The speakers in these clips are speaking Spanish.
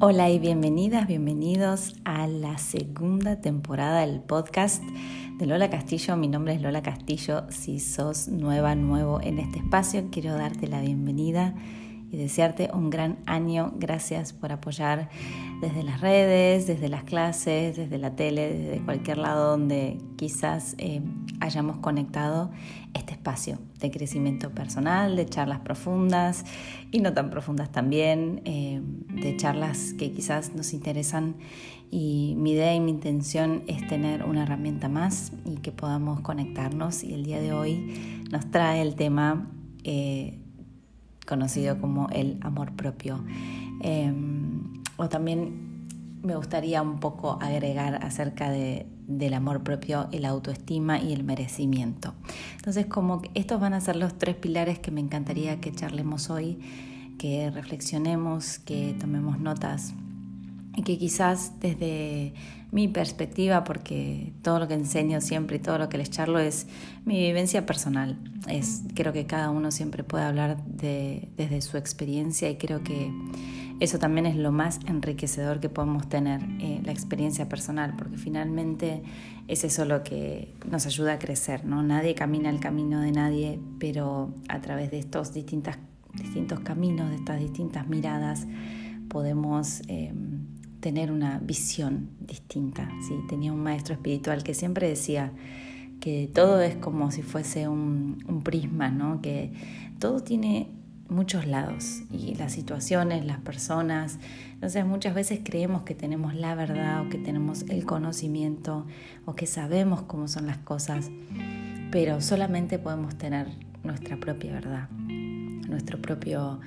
Hola y bienvenidas, bienvenidos a la segunda temporada del podcast de Lola Castillo. Mi nombre es Lola Castillo. Si sos nueva, nuevo en este espacio, quiero darte la bienvenida y desearte un gran año. Gracias por apoyar desde las redes, desde las clases, desde la tele, desde cualquier lado donde quizás eh, hayamos conectado este espacio de crecimiento personal, de charlas profundas y no tan profundas también, eh, de charlas que quizás nos interesan y mi idea y mi intención es tener una herramienta más y que podamos conectarnos y el día de hoy nos trae el tema eh, conocido como el amor propio. Em, o también me gustaría un poco agregar acerca de, del amor propio, el autoestima y el merecimiento. Entonces, como estos van a ser los tres pilares que me encantaría que charlemos hoy, que reflexionemos, que tomemos notas y que quizás desde mi perspectiva, porque todo lo que enseño siempre y todo lo que les charlo es mi vivencia personal. Es, creo que cada uno siempre puede hablar de, desde su experiencia y creo que eso también es lo más enriquecedor que podemos tener, eh, la experiencia personal, porque finalmente es eso lo que nos ayuda a crecer, ¿no? Nadie camina el camino de nadie, pero a través de estos distintas, distintos caminos, de estas distintas miradas, podemos... Eh, tener una visión distinta. ¿sí? Tenía un maestro espiritual que siempre decía que todo es como si fuese un, prisma, ¿no? que todo tiene muchos lados y las situaciones, las personas. Entonces muchas veces creemos que tenemos la verdad o que tenemos el conocimiento o que sabemos cómo son las cosas, pero solamente podemos tener nuestra propia verdad, nuestro propio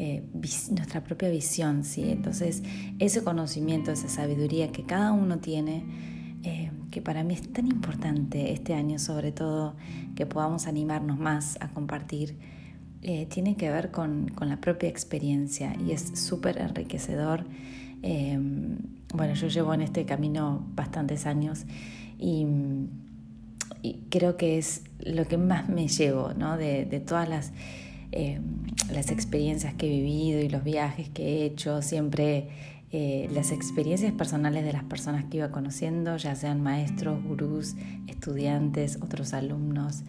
eh, nuestra propia visión, ¿sí? Entonces, ese conocimiento, esa sabiduría que cada uno tiene, eh, que para mí es tan importante este año, sobre todo, que podamos animarnos más a compartir, eh, tiene que ver con, la propia experiencia y es súper enriquecedor. bueno, yo llevo en este camino bastantes años y, creo que es lo que más me llevo, ¿no? de, de todas las eh, las experiencias que he vivido y los viajes que he hecho, siempre eh, las experiencias personales de las personas que iba conociendo, ya sean maestros, gurús, estudiantes, otros alumnos,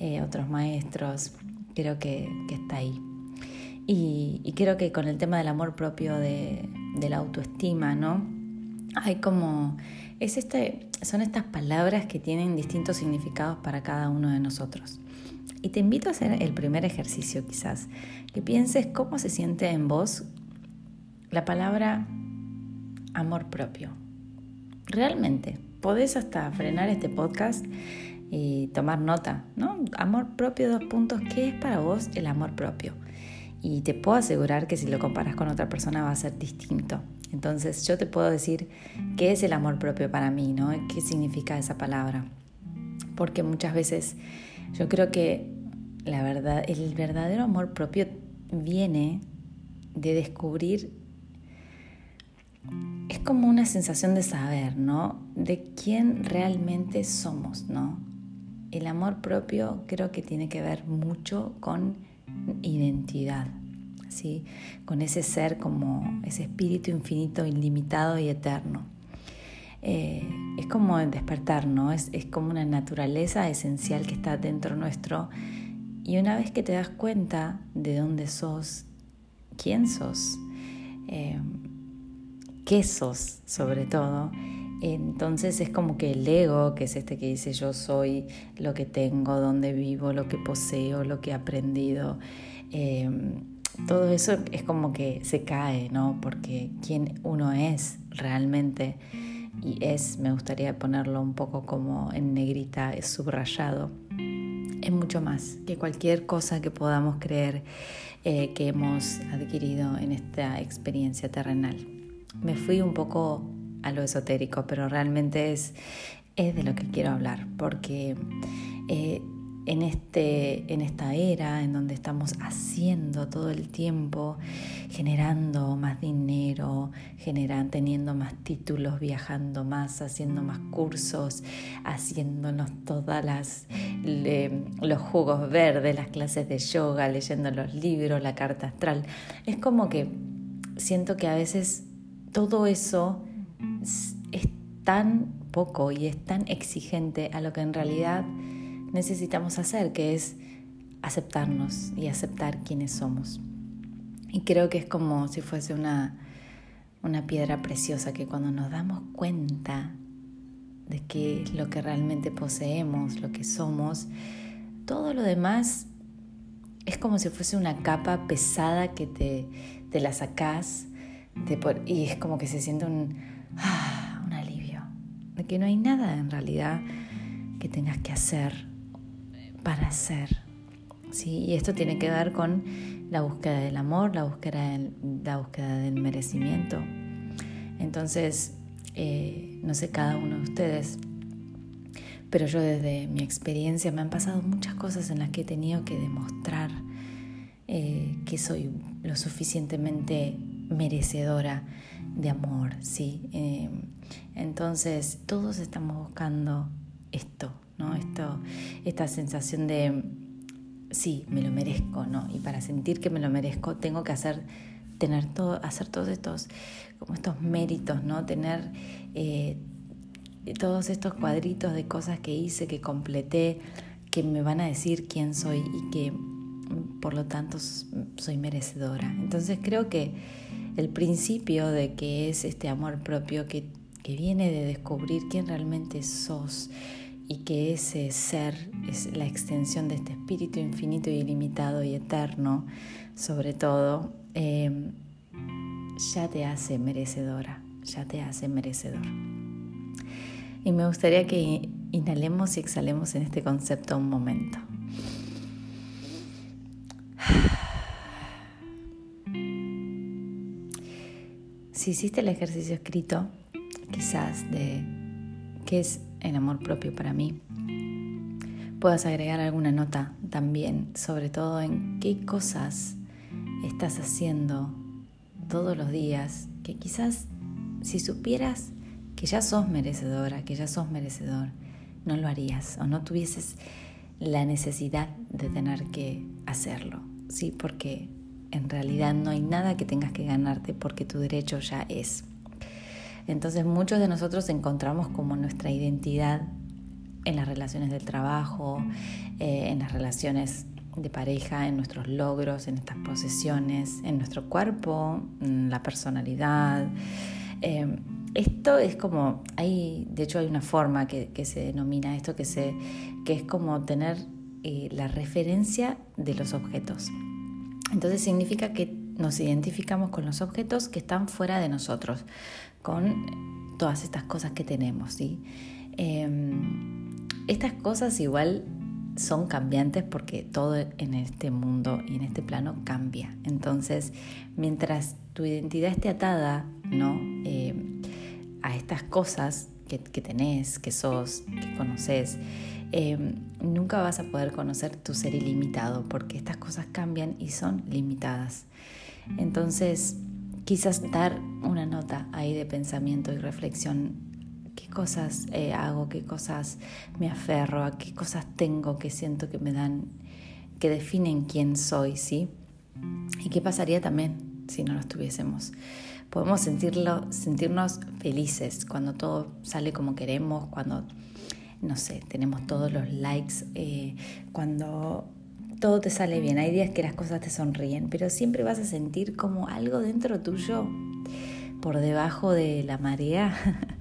eh, otros maestros, creo que, está ahí. Y, creo que con el tema del amor propio, de, de la autoestima, ¿no? Hay como, es este, son estas palabras que tienen distintos significados para cada uno de nosotros. Y te invito a hacer el primer ejercicio quizás, que pienses cómo se siente en vos la palabra amor propio. Realmente, podés hasta frenar este podcast y tomar nota, ¿no? Amor propio, dos puntos, ¿qué es para vos el amor propio? Y te puedo asegurar que si lo comparas con otra persona va a ser distinto. Entonces yo te puedo decir qué es el amor propio para mí, ¿no? ¿Qué significa esa palabra? Porque muchas veces yo creo que la verdad, el verdadero amor propio viene de descubrir, es como una sensación de saber, ¿no? De quién realmente somos, ¿no? El amor propio creo que tiene que ver mucho con identidad, ¿sí? Con ese ser como ese espíritu infinito, ilimitado y eterno. Eh, es como despertar, ¿no? Es, es como una naturaleza esencial que está dentro nuestro y una vez que te das cuenta de dónde sos, quién sos, eh, qué sos sobre todo, entonces es como que el ego, que es este que dice yo soy lo que tengo, dónde vivo, lo que poseo, lo que he aprendido, eh, todo eso es como que se cae, ¿no? Porque quién uno es realmente, y es, me gustaría ponerlo un poco como en negrita, es subrayado es mucho más que cualquier cosa que podamos creer eh, que hemos adquirido en esta experiencia terrenal. Me fui un poco a lo esotérico, pero realmente es, es de lo que quiero hablar, porque eh, en, este, en esta era en donde estamos haciendo todo el tiempo, generando más dinero, generando, teniendo más títulos, viajando más, haciendo más cursos, haciéndonos todas las los jugos verdes, las clases de yoga, leyendo los libros, la carta astral. Es como que siento que a veces todo eso es, tan poco y es tan exigente a lo que en realidad necesitamos hacer, que es aceptarnos y aceptar quiénes somos. Y creo que es como si fuese una, una piedra preciosa que cuando nos damos cuenta de qué es lo que realmente poseemos, lo que somos, todo lo demás es como si fuese una capa pesada que te, te la sacás y es como que se siente un, ah, un alivio, de que no hay nada en realidad que tengas que hacer para ser. ¿sí? Y esto tiene que ver con la búsqueda del amor, la búsqueda del, la búsqueda del merecimiento. Entonces, eh, no sé cada uno de ustedes, pero yo desde mi experiencia me han pasado muchas cosas en las que he tenido que demostrar eh, que soy lo suficientemente merecedora de amor, ¿sí? Eh, entonces, todos estamos buscando esto, ¿no? Esto, esta sensación de, sí, me lo merezco, ¿no? Y para sentir que me lo merezco, tengo que hacer tener todo, hacer todos estos, como estos méritos, ¿no? Tener eh, todos estos cuadritos de cosas que hice, que completé, que me van a decir quién soy y que por lo tanto soy merecedora. Entonces creo que el principio de que es este amor propio que, que viene de descubrir quién realmente sos y que ese ser es la extensión de este espíritu infinito y ilimitado y eterno, sobre todo, Em, ya te hace merecedora, ya te hace merecedor. Y me gustaría que inhalemos y exhalemos en este concepto un momento. Si hiciste el ejercicio escrito, quizás de qué es el amor propio para mí, puedas agregar alguna nota también, sobre todo en qué cosas estás haciendo todos los días que quizás si supieras que ya sos merecedora, que ya sos merecedor, no lo harías o no tuvieses la necesidad de tener que hacerlo, ¿sí? Porque en realidad no hay nada que tengas que ganarte porque tu derecho ya es. Entonces muchos de nosotros encontramos como nuestra identidad en las relaciones del trabajo, eh, en las relaciones de pareja, en nuestros logros, en estas posesiones, en nuestro cuerpo, en la personalidad. Em, esto es como, hay, de hecho hay una forma que, se denomina esto, que, se, que es como tener eh, la referencia de los objetos. Entonces significa que nos identificamos con los objetos que están fuera de nosotros, con todas estas cosas que tenemos. ¿sí? Em, estas cosas igual son cambiantes porque todo en este mundo y en este plano cambia. Entonces, mientras tu identidad esté atada ¿no? Eh, a estas cosas que, tenés, que sos, que conoces, eh, nunca vas a poder conocer tu ser ilimitado porque estas cosas cambian y son limitadas. Entonces, quizás dar una nota ahí de pensamiento y reflexión qué cosas eh, hago, qué cosas me aferro, a qué cosas tengo que siento que me dan, que definen quién soy, ¿sí? ¿Y qué pasaría también si no lo tuviésemos? Podemos sentirlo, sentirnos felices cuando todo sale como queremos, cuando, no sé, tenemos todos los likes, eh, cuando todo te sale bien. Hay días que las cosas te sonríen, pero siempre vas a sentir como algo dentro tuyo por debajo de la marea,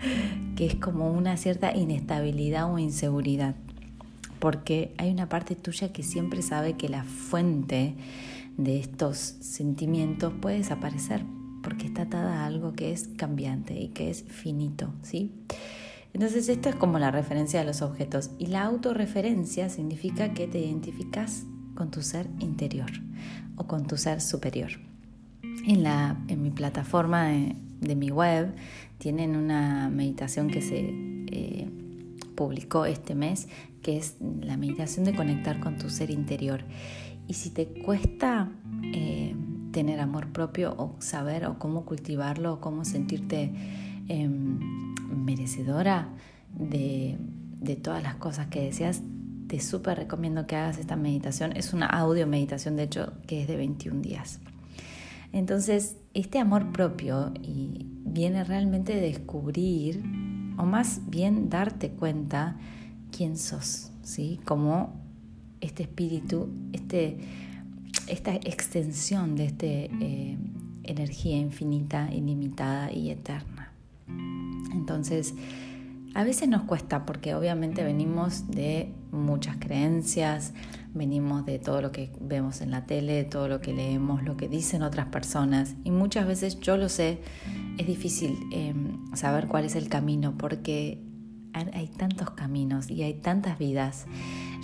que es como una cierta inestabilidad o inseguridad, porque hay una parte tuya que siempre sabe que la fuente de estos sentimientos puede desaparecer, porque está atada a algo que es cambiante y que es finito, ¿sí? Entonces esto es como la referencia de los objetos y la autorreferencia significa que te identificas con tu ser interior o con tu ser superior. En, la, en mi plataforma de, mi web tienen una meditación que se eh, publicó este mes, que es la meditación de conectar con tu ser interior. Y si te cuesta eh, tener amor propio o saber o cómo cultivarlo o cómo sentirte em, merecedora de, de todas las cosas que deseas, te súper recomiendo que hagas esta meditación. Es una audio meditación, de hecho, que es de 21 días. Entonces, este amor propio y viene realmente de descubrir, o más bien darte cuenta quién sos, ¿sí? Como este espíritu, este, esta extensión de esta eh, energía infinita, ilimitada y eterna. Entonces, a veces nos cuesta porque obviamente venimos de muchas creencias, venimos de todo lo que vemos en la tele, todo lo que leemos, lo que dicen otras personas y muchas veces yo lo sé, es difícil em, saber cuál es el camino porque hay tantos caminos y hay tantas vidas.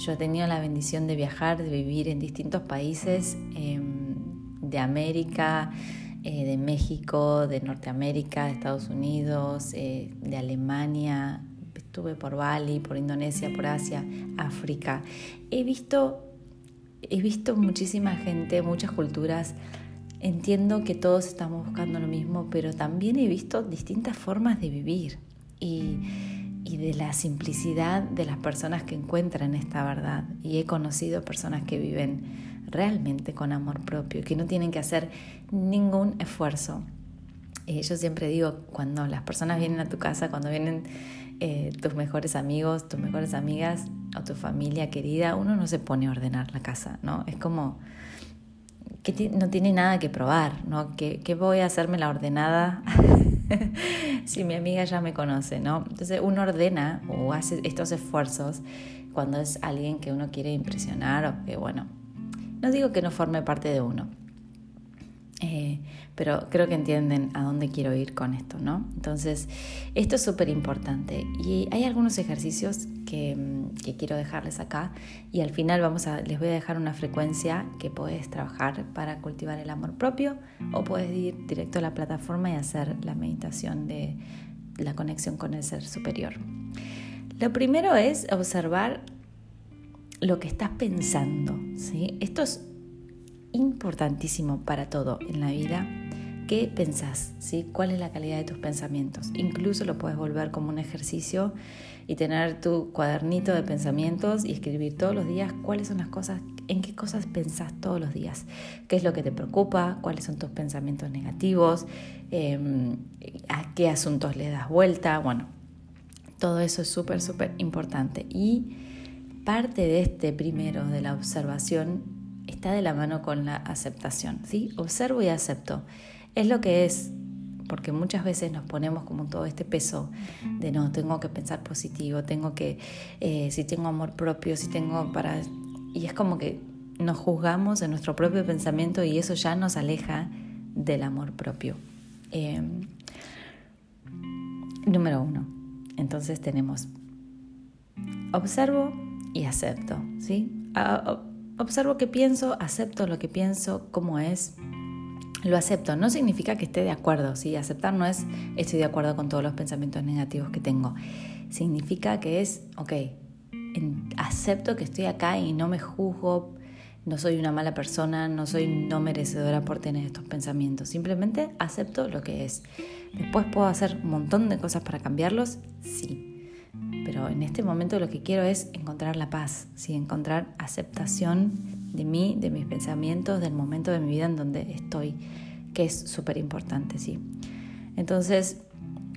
Yo he tenido la bendición de viajar, de vivir en distintos países em, de América, eh, de México, de Norteamérica, de Estados Unidos, eh, de Alemania, estuve por Bali, por Indonesia, por Asia, África. He visto, he visto muchísima gente, muchas culturas. Entiendo que todos estamos buscando lo mismo, pero también he visto distintas formas de vivir y, y de la simplicidad de las personas que encuentran esta verdad. Y he conocido personas que viven realmente con amor propio, que no tienen que hacer ningún esfuerzo. Eh, yo siempre digo, cuando las personas vienen a tu casa, cuando vienen eh, tus mejores amigos, tus mejores amigas o tu familia querida, uno no se pone a ordenar la casa, ¿no? Es como que no tiene nada que probar, ¿no? ¿Qué, voy a hacerme la ordenada si mi amiga ya me conoce, ¿no? Entonces uno ordena o hace estos esfuerzos cuando es alguien que uno quiere impresionar o que, bueno, no digo que no forme parte de uno, eh, pero creo que entienden a dónde quiero ir con esto, ¿no? Entonces, esto es súper importante y hay algunos ejercicios que, mm, que, quiero dejarles acá y al final vamos a, les voy a dejar una frecuencia que puedes trabajar para cultivar el amor propio o puedes ir directo a la plataforma y hacer la meditación de la conexión con el ser superior. Lo primero es observar lo que estás pensando. ¿sí? Esto es importantísimo para todo en la vida. ¿Qué pensás? ¿Cuál es la calidad de tus pensamientos? Incluso lo puedes volver como un ejercicio y tener tu cuadernito de pensamientos y escribir todos los días cuáles son las cosas, en qué cosas pensás todos los días, qué es lo que te preocupa, cuáles son tus pensamientos negativos, em, a qué asuntos le das vuelta. Bueno, todo eso es súper, súper importante. Y parte de este primero, de la observación, está de la mano con la aceptación. ¿sí? Observo y acepto. Es lo que es, porque muchas veces nos ponemos como todo este peso de no, tengo que pensar positivo, tengo que, eh, si tengo amor propio, si tengo para... Y es como que nos juzgamos en nuestro propio pensamiento y eso ya nos aleja del amor propio. Em, número uno. Entonces tenemos, observo y acepto, ¿sí? Observo qué pienso, acepto lo que pienso, cómo es, lo acepto. No significa que esté de acuerdo, ¿sí? Aceptar no es estoy de acuerdo con todos los pensamientos negativos que tengo. Significa que es, ok, acepto que estoy acá y no me juzgo, no soy una mala persona, no soy no merecedora por tener estos pensamientos. Simplemente acepto lo que es. Después puedo hacer un montón de cosas para cambiarlos, sí pero en este momento lo que quiero es encontrar la paz, ¿sí? encontrar aceptación de mí, de mis pensamientos, del momento de mi vida en donde estoy, que es súper importante. ¿sí? Entonces,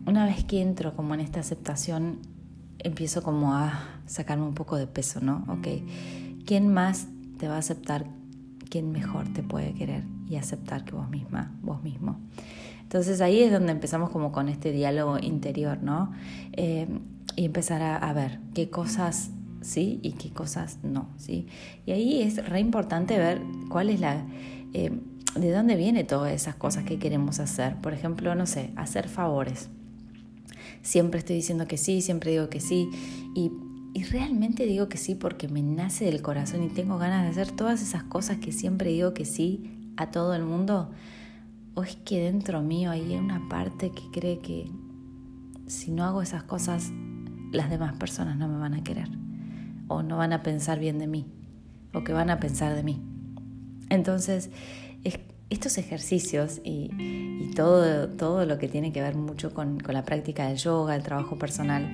una vez que entro como en esta aceptación, empiezo como a sacarme un poco de peso, ¿no? Ok, ¿quién más te va a aceptar? ¿Quién mejor te puede querer y aceptar que vos misma, vos mismo? Entonces ahí es donde empezamos como con este diálogo interior, ¿no? Eh, y empezar a, ver qué cosas sí y qué cosas no, ¿sí? Y ahí es re importante ver cuál es la... Eh, de dónde viene todas esas cosas que queremos hacer. Por ejemplo, no sé, hacer favores. Siempre estoy diciendo que sí, siempre digo que sí. Y, y realmente digo que sí porque me nace del corazón y tengo ganas de hacer todas esas cosas que siempre digo que sí a todo el mundo. O es que dentro mío hay una parte que cree que si no hago esas cosas las demás personas no me van a querer o no van a pensar bien de mí o que van a pensar de mí. Entonces, estos ejercicios y, todo, todo lo que tiene que ver mucho con, la práctica del yoga, el trabajo personal,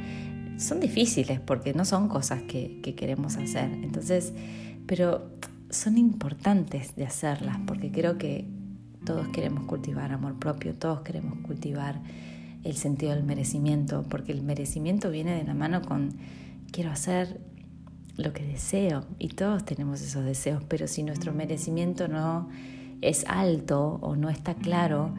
son difíciles porque no son cosas que, que queremos hacer. Entonces, pero son importantes de hacerlas porque creo que todos queremos cultivar amor propio, todos queremos cultivar el sentido del merecimiento, porque el merecimiento viene de la mano con quiero hacer lo que deseo y todos tenemos esos deseos, pero si nuestro merecimiento no es alto o no está claro,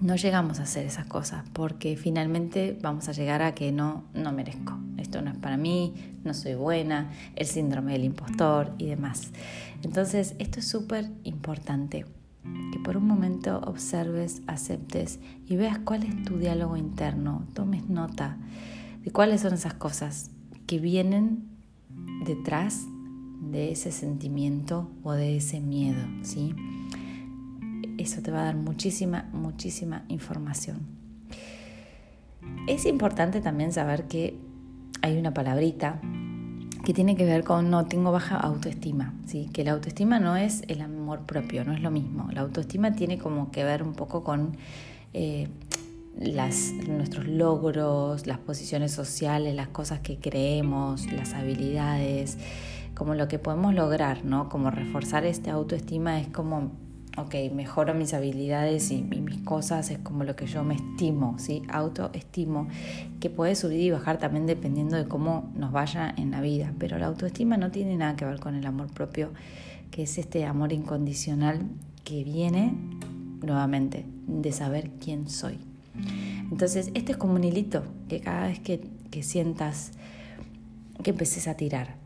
no llegamos a hacer esas cosas porque finalmente vamos a llegar a que no, no merezco, esto no es para mí, no soy buena, el síndrome del impostor y demás. Entonces, esto es súper importante, que por un momento observes, aceptes y veas cuál es tu diálogo interno, tomes nota de cuáles son esas cosas que vienen detrás de ese sentimiento o de ese miedo, ¿sí? Eso te va a dar muchísima, muchísima información. Es importante también saber que hay una palabrita que tiene que ver con no tengo baja autoestima, ¿sí? que la autoestima no es el amor propio, no es lo mismo. La autoestima tiene como que ver un poco con eh, las, nuestros logros, las posiciones sociales, las cosas que creemos, las habilidades, como lo que podemos lograr, ¿no? Como reforzar esta autoestima es como, ok, mejoro mis habilidades y, mis cosas, es como lo que yo me estimo, ¿sí? Autoestimo, que puede subir y bajar también dependiendo de cómo nos vaya en la vida, pero la autoestima no tiene nada que ver con el amor propio, que es este amor incondicional que viene nuevamente de saber quién soy. Entonces, este es como un hilito que cada vez que, sientas que empeces a tirar.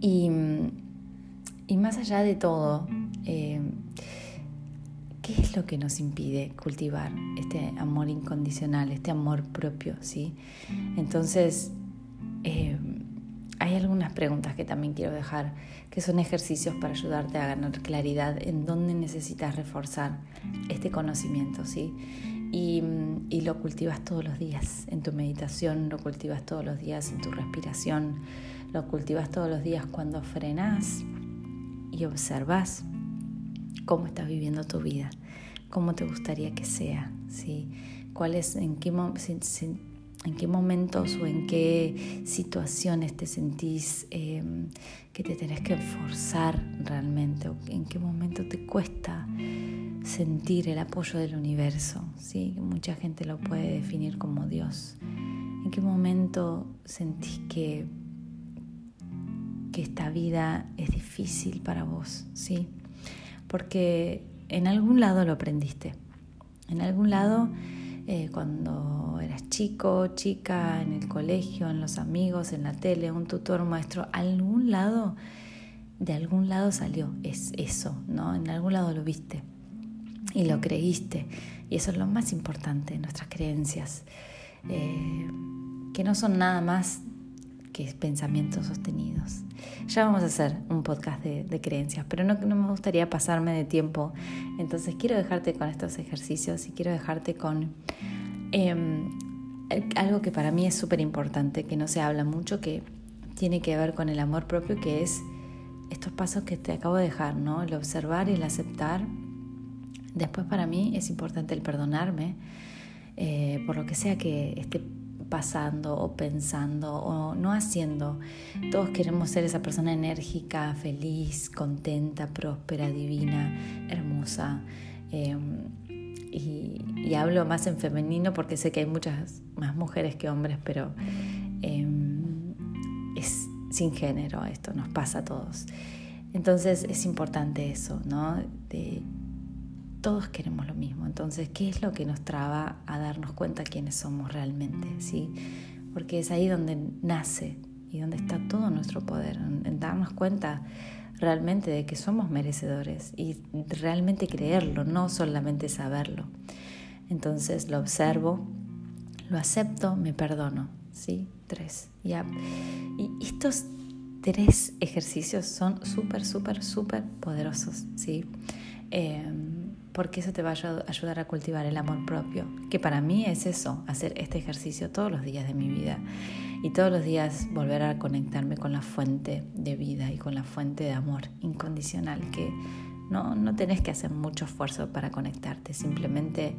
Y, más allá de todo, eh, ¿qué es lo que nos impide cultivar este amor incondicional, este amor propio? ¿sí? Entonces, eh, hay algunas preguntas que también quiero dejar, que son ejercicios para ayudarte a ganar claridad en dónde necesitas reforzar este conocimiento, ¿sí? y, lo cultivas todos los días en tu meditación, lo cultivas todos los días en tu respiración, lo cultivas todos los días cuando frenas y observas cómo estás viviendo tu vida, cómo te gustaría que sea, ¿sí? ¿Cuál es, en qué, en momentos o en qué situaciones te sentís em, que te tenés que esforzar realmente en qué momento te cuesta sentir el apoyo del universo, ¿sí? mucha gente lo puede definir como Dios. ¿En qué momento sentís que, que esta vida es difícil para vos? ¿sí? Porque en algún lado lo aprendiste. En algún lado, eh, cuando eras chico, chica, en el colegio, en los amigos, en la tele, un tutor, un maestro, algún lado, de algún lado salió, es eso, ¿no? En algún lado lo viste y lo creíste. Y eso es lo más importante, nuestras creencias, eh, que no son nada más que pensamientos sostenidos. Ya vamos a hacer un podcast de, creencias, pero no, no, me gustaría pasarme de tiempo. Entonces quiero dejarte con estos ejercicios y quiero dejarte con em, algo que para mí es súper importante, que no se habla mucho, que tiene que ver con el amor propio, que es estos pasos que te acabo de dejar, ¿no? El observar y el aceptar Después para mí es importante el perdonarme eh, por lo que sea que esté pasando o pensando o no haciendo. Todos queremos ser esa persona enérgica, feliz, contenta, próspera, divina, hermosa. Em, y, hablo más en femenino porque sé que hay muchas más mujeres que hombres, pero em, es sin género esto, nos pasa a todos. Entonces es importante eso, ¿no? Todos queremos lo mismo. Entonces, ¿qué es lo que nos traba a darnos cuenta quiénes somos realmente? ¿sí? Porque es ahí donde nace y donde está todo nuestro poder, en darnos cuenta realmente de que somos merecedores y realmente creerlo, no solamente saberlo. Entonces lo observo, lo acepto, me perdono. ¿sí? Tres. ¿ya? Y estos tres ejercicios son súper, súper, súper poderosos. ¿sí? Em, porque eso te va a ayudar a cultivar el amor propio, que para mí es eso, hacer este ejercicio todos los días de mi vida. Y todos los días volver a conectarme con la fuente de vida y con la fuente de amor incondicional, que no, no tenés que hacer mucho esfuerzo para conectarte, simplemente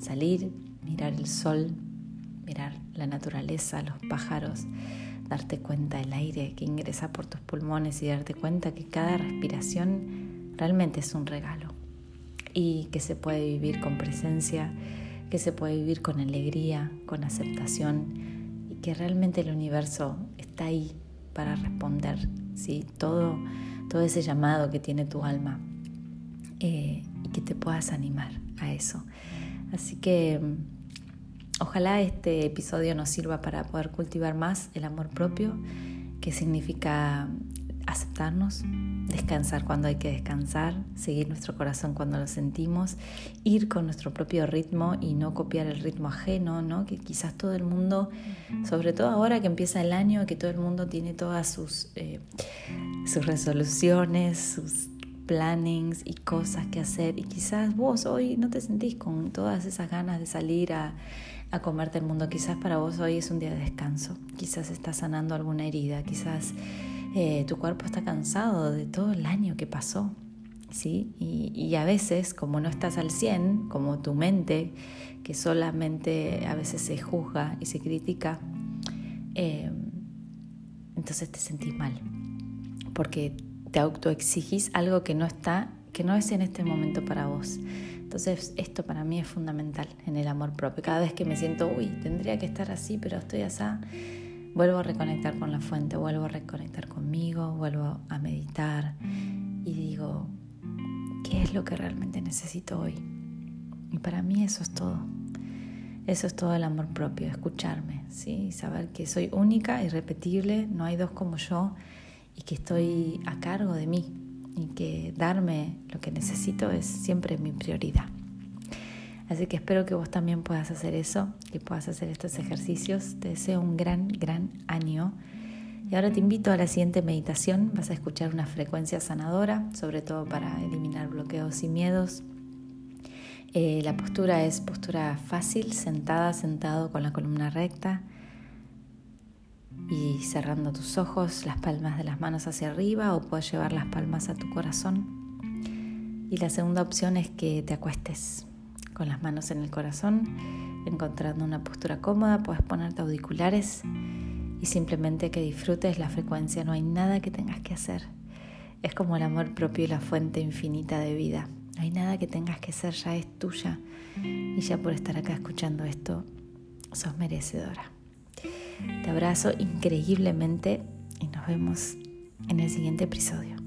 salir, mirar el sol, mirar la naturaleza, los pájaros, darte cuenta del aire que ingresa por tus pulmones y darte cuenta que cada respiración realmente es un regalo y que se puede vivir con presencia, que se puede vivir con alegría, con aceptación y que realmente el universo está ahí para responder ¿sí? todo, todo ese llamado que tiene tu alma eh, y que te puedas animar a eso. Así que ojalá este episodio nos sirva para poder cultivar más el amor propio, que significa aceptarnos, descansar cuando hay que descansar, seguir nuestro corazón cuando lo sentimos, ir con nuestro propio ritmo y no copiar el ritmo ajeno, ¿no? Que quizás todo el mundo, sobre todo ahora que empieza el año, que todo el mundo tiene todas sus, eh, sus resoluciones, sus plannings y cosas que hacer. Y quizás vos hoy no te sentís con todas esas ganas de salir a, a comerte el mundo, quizás para vos hoy es un día de descanso, quizás estás sanando alguna herida, quizás eh, tu cuerpo está cansado de todo el año que pasó, ¿sí? Y, a veces, como no estás al 100, como tu mente, que solamente a veces se juzga y se critica, eh, entonces te sentís mal, porque te autoexigís algo que no está, que no es en este momento para vos. Entonces, esto para mí es fundamental en el amor propio. Cada vez que me siento, uy, tendría que estar así, pero estoy así, vuelvo a reconectar con la fuente, vuelvo a reconectar conmigo, vuelvo a meditar y digo, ¿qué es lo que realmente necesito hoy? Y para mí eso es todo. Eso es todo el amor propio, escucharme, ¿sí? saber que soy única, irrepetible, no hay dos como yo y que estoy a cargo de mí y que darme lo que necesito es siempre mi prioridad. Así que espero que vos también puedas hacer eso, que puedas hacer estos ejercicios. Te deseo un gran, gran año. Y ahora te invito a la siguiente meditación. Vas a escuchar una frecuencia sanadora, sobre todo para eliminar bloqueos y miedos. Eh, la postura es postura fácil, sentada, sentado con la columna recta y cerrando tus ojos, las palmas de las manos hacia arriba o puedes llevar las palmas a tu corazón. Y la segunda opción es que te acuestes con las manos en el corazón, encontrando una postura cómoda, puedes ponerte auriculares y simplemente que disfrutes la frecuencia, no hay nada que tengas que hacer. Es como el amor propio y la fuente infinita de vida. No hay nada que tengas que hacer, ya es tuya. Y ya por estar acá escuchando esto, sos merecedora. Te abrazo increíblemente y nos vemos en el siguiente episodio.